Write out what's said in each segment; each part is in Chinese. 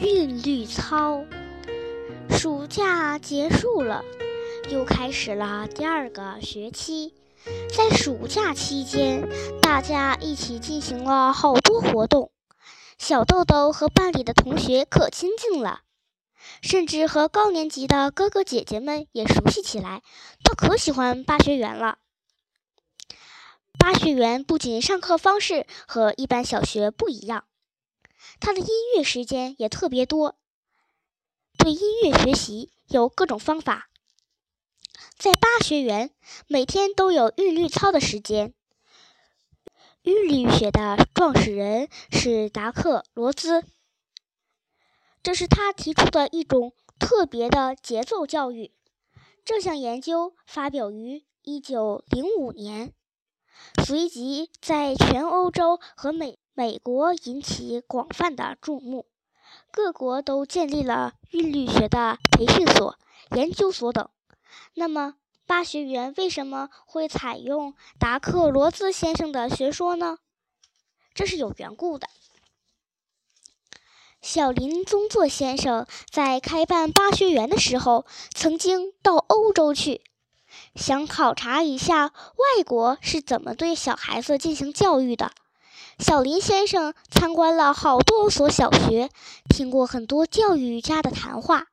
韵律操。暑假结束了，又开始了第二个学期。在暑假期间，大家一起进行了好多活动。小豆豆和班里的同学可亲近了，甚至和高年级的哥哥姐姐们也熟悉起来。他可喜欢巴学园了。巴学园不仅上课方式和一般小学不一样，他的音乐时间也特别多。对音乐学习有各种方法。在巴学园，每天都有韵律操的时间。韵律学的创始人是达克罗兹，这是他提出的一种特别的节奏教育。这项研究发表于1905年，随即在全欧洲和美美国引起广泛的注目，各国都建立了韵律学的培训所、研究所等。那么，巴学园为什么会采用达克罗兹先生的学说呢？这是有缘故的。小林宗作先生在开办巴学园的时候，曾经到欧洲去，想考察一下外国是怎么对小孩子进行教育的。小林先生参观了好多所小学，听过很多教育家的谈话，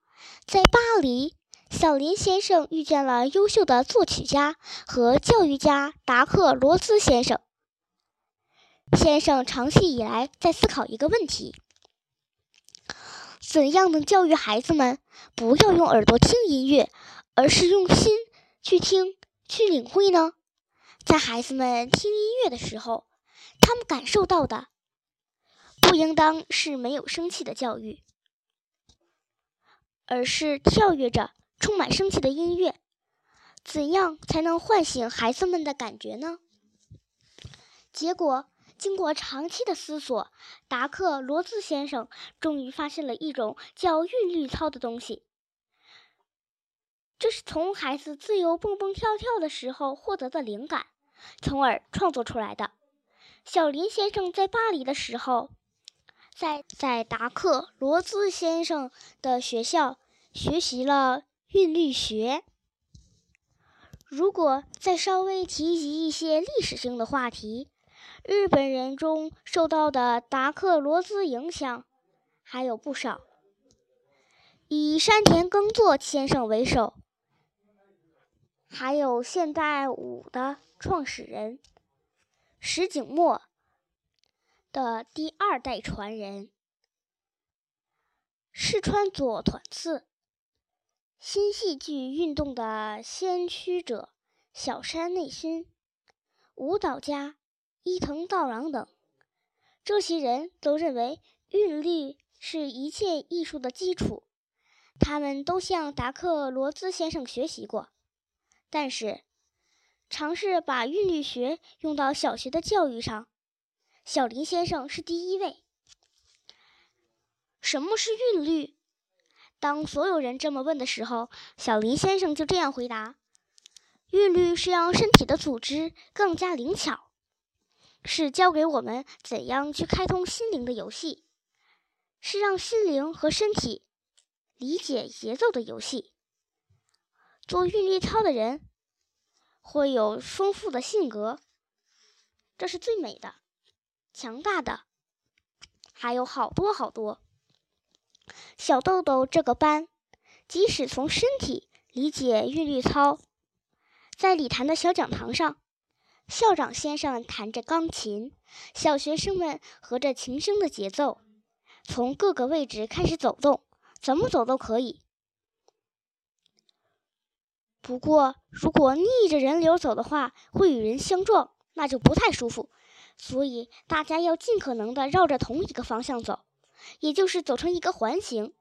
在巴黎。小林先生遇见了优秀的作曲家和教育家达克罗兹先生。先生长期以来在思考一个问题：怎样能教育孩子们不要用耳朵听音乐，而是用心去听、去领会呢？在孩子们听音乐的时候，他们感受到的不应当是没有生气的教育，而是跳跃着。充满生气的音乐，怎样才能唤醒孩子们的感觉呢？结果，经过长期的思索，达克罗兹先生终于发现了一种叫韵律操的东西。这是从孩子自由蹦蹦跳跳的时候获得的灵感，从而创作出来的。小林先生在巴黎的时候，在在达克罗兹先生的学校学习了。韵律学。如果再稍微提及一些历史性的话题，日本人中受到的达克罗兹影响还有不少。以山田耕作先生为首，还有现代舞的创始人石井墨的第二代传人世川左团次。新戏剧运动的先驱者小山内勋、舞蹈家伊藤道郎等，这些人都认为韵律是一切艺术的基础。他们都向达克罗兹先生学习过，但是尝试把韵律学用到小学的教育上，小林先生是第一位。什么是韵律？当所有人这么问的时候，小林先生就这样回答：“韵律是让身体的组织更加灵巧，是教给我们怎样去开通心灵的游戏，是让心灵和身体理解节奏的游戏。做韵律操的人会有丰富的性格，这是最美的、强大的，还有好多好多。”小豆豆这个班，即使从身体理解韵律操，在礼堂的小讲堂上，校长先生弹着钢琴，小学生们合着琴声的节奏，从各个位置开始走动，怎么走都可以。不过，如果逆着人流走的话，会与人相撞，那就不太舒服。所以，大家要尽可能的绕着同一个方向走。也就是走成一个环形，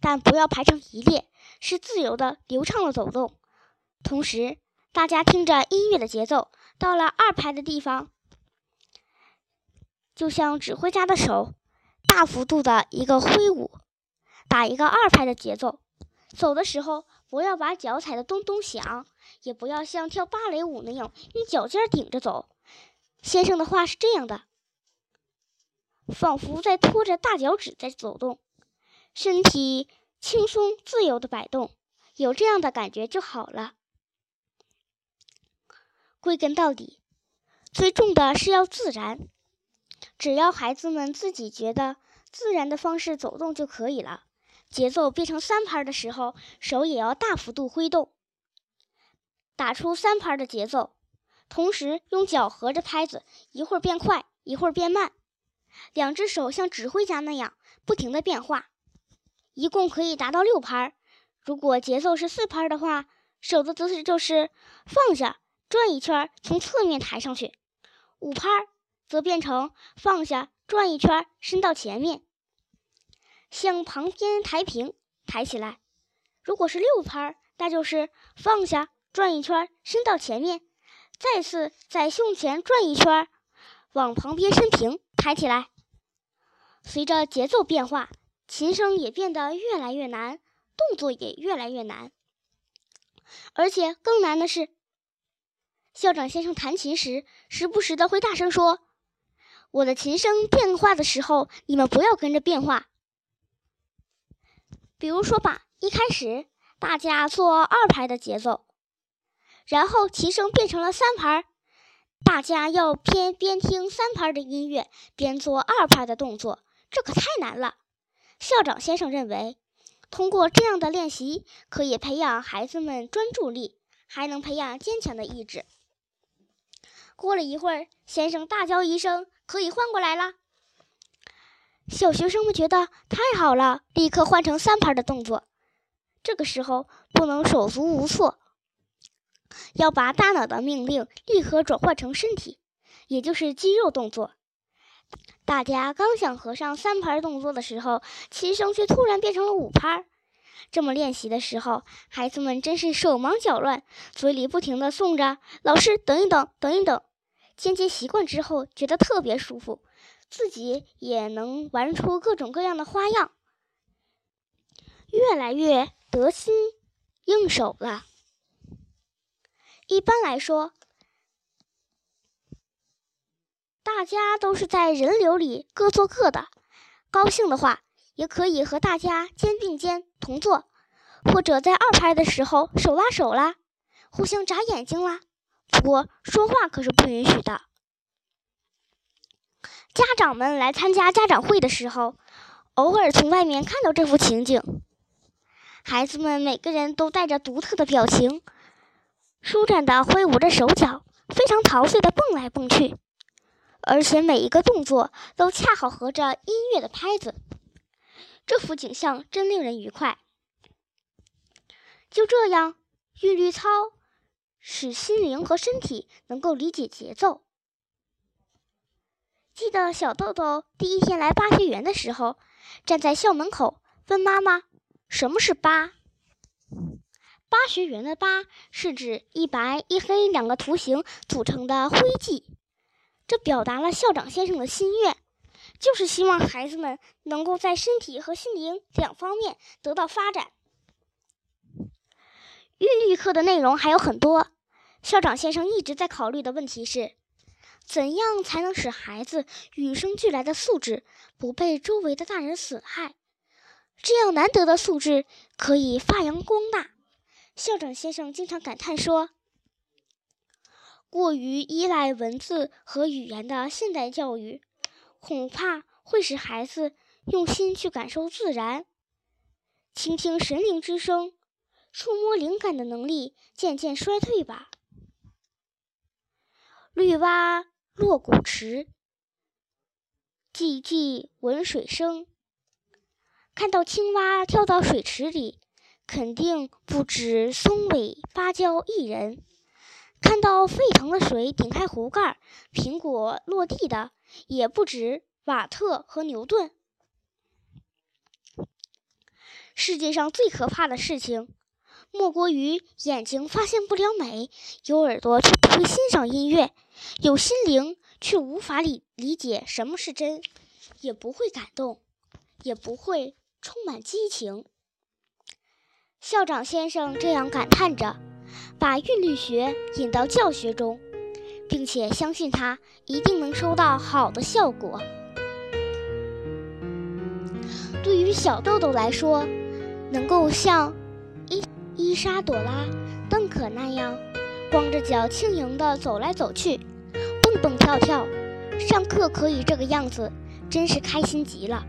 但不要排成一列，是自由的、流畅的走动。同时，大家听着音乐的节奏，到了二拍的地方，就像指挥家的手大幅度的一个挥舞，打一个二拍的节奏。走的时候，不要把脚踩得咚咚响，也不要像跳芭蕾舞那样用脚尖顶着走。先生的话是这样的。仿佛在拖着大脚趾在走动，身体轻松自由的摆动，有这样的感觉就好了。归根到底，最重的是要自然。只要孩子们自己觉得自然的方式走动就可以了。节奏变成三拍的时候，手也要大幅度挥动，打出三拍的节奏。同时用脚合着拍子，一会儿变快，一会儿变慢，两只手像指挥家那样不停的变化，一共可以达到六拍。如果节奏是四拍的话，手的姿势就是放下，转一圈，从侧面抬上去；五拍则变成放下，转一圈，伸到前面，向旁边抬平，抬起来。如果是六拍，那就是放下，转一圈，伸到前面。再次在胸前转一圈，往旁边伸平，抬起来。随着节奏变化，琴声也变得越来越难，动作也越来越难。而且更难的是，校长先生弹琴时，时不时的会大声说：“我的琴声变化的时候，你们不要跟着变化。”比如说吧，一开始大家做二拍的节奏。然后齐声变成了三拍，大家要边边听三拍的音乐，边做二拍的动作，这可太难了。校长先生认为，通过这样的练习，可以培养孩子们专注力，还能培养坚强的意志。过了一会儿，先生大叫一声：“可以换过来了！”小学生们觉得太好了，立刻换成三拍的动作。这个时候不能手足无措。要把大脑的命令立刻转换成身体，也就是肌肉动作。大家刚想合上三拍动作的时候，琴声却突然变成了五拍。这么练习的时候，孩子们真是手忙脚乱，嘴里不停地诵着“老师，等一等，等一等”。渐渐习惯之后，觉得特别舒服，自己也能玩出各种各样的花样，越来越得心应手了。一般来说，大家都是在人流里各做各的。高兴的话，也可以和大家肩并肩同坐，或者在二拍的时候手拉手啦，互相眨眼睛啦。不过说话可是不允许的。家长们来参加家长会的时候，偶尔从外面看到这幅情景，孩子们每个人都带着独特的表情。舒展地挥舞着手脚，非常陶醉地蹦来蹦去，而且每一个动作都恰好合着音乐的拍子。这幅景象真令人愉快。就这样，韵律操使心灵和身体能够理解节奏。记得小豆豆第一天来八学园的时候，站在校门口问妈妈：“什么是八？”八学园的“八”是指一白一黑两个图形组成的徽记，这表达了校长先生的心愿，就是希望孩子们能够在身体和心灵两方面得到发展。韵律课的内容还有很多，校长先生一直在考虑的问题是，怎样才能使孩子与生俱来的素质不被周围的大人损害，这样难得的素质可以发扬光大。校长先生经常感叹说：“过于依赖文字和语言的现代教育，恐怕会使孩子用心去感受自然，倾听神灵之声，触摸灵感的能力渐渐衰退吧。”绿蛙落古池，寂寂闻水声。看到青蛙跳到水池里。肯定不止松尾芭蕉一人。看到沸腾的水顶开壶盖，苹果落地的，也不止瓦特和牛顿。世界上最可怕的事情，莫过于眼睛发现不了美，有耳朵却不会欣赏音乐，有心灵却无法理理解什么是真，也不会感动，也不会充满激情。校长先生这样感叹着，把韵律学引到教学中，并且相信它一定能收到好的效果。对于小豆豆来说，能够像伊伊莎朵拉、邓可那样，光着脚轻盈地走来走去，蹦蹦跳跳，上课可以这个样子，真是开心极了。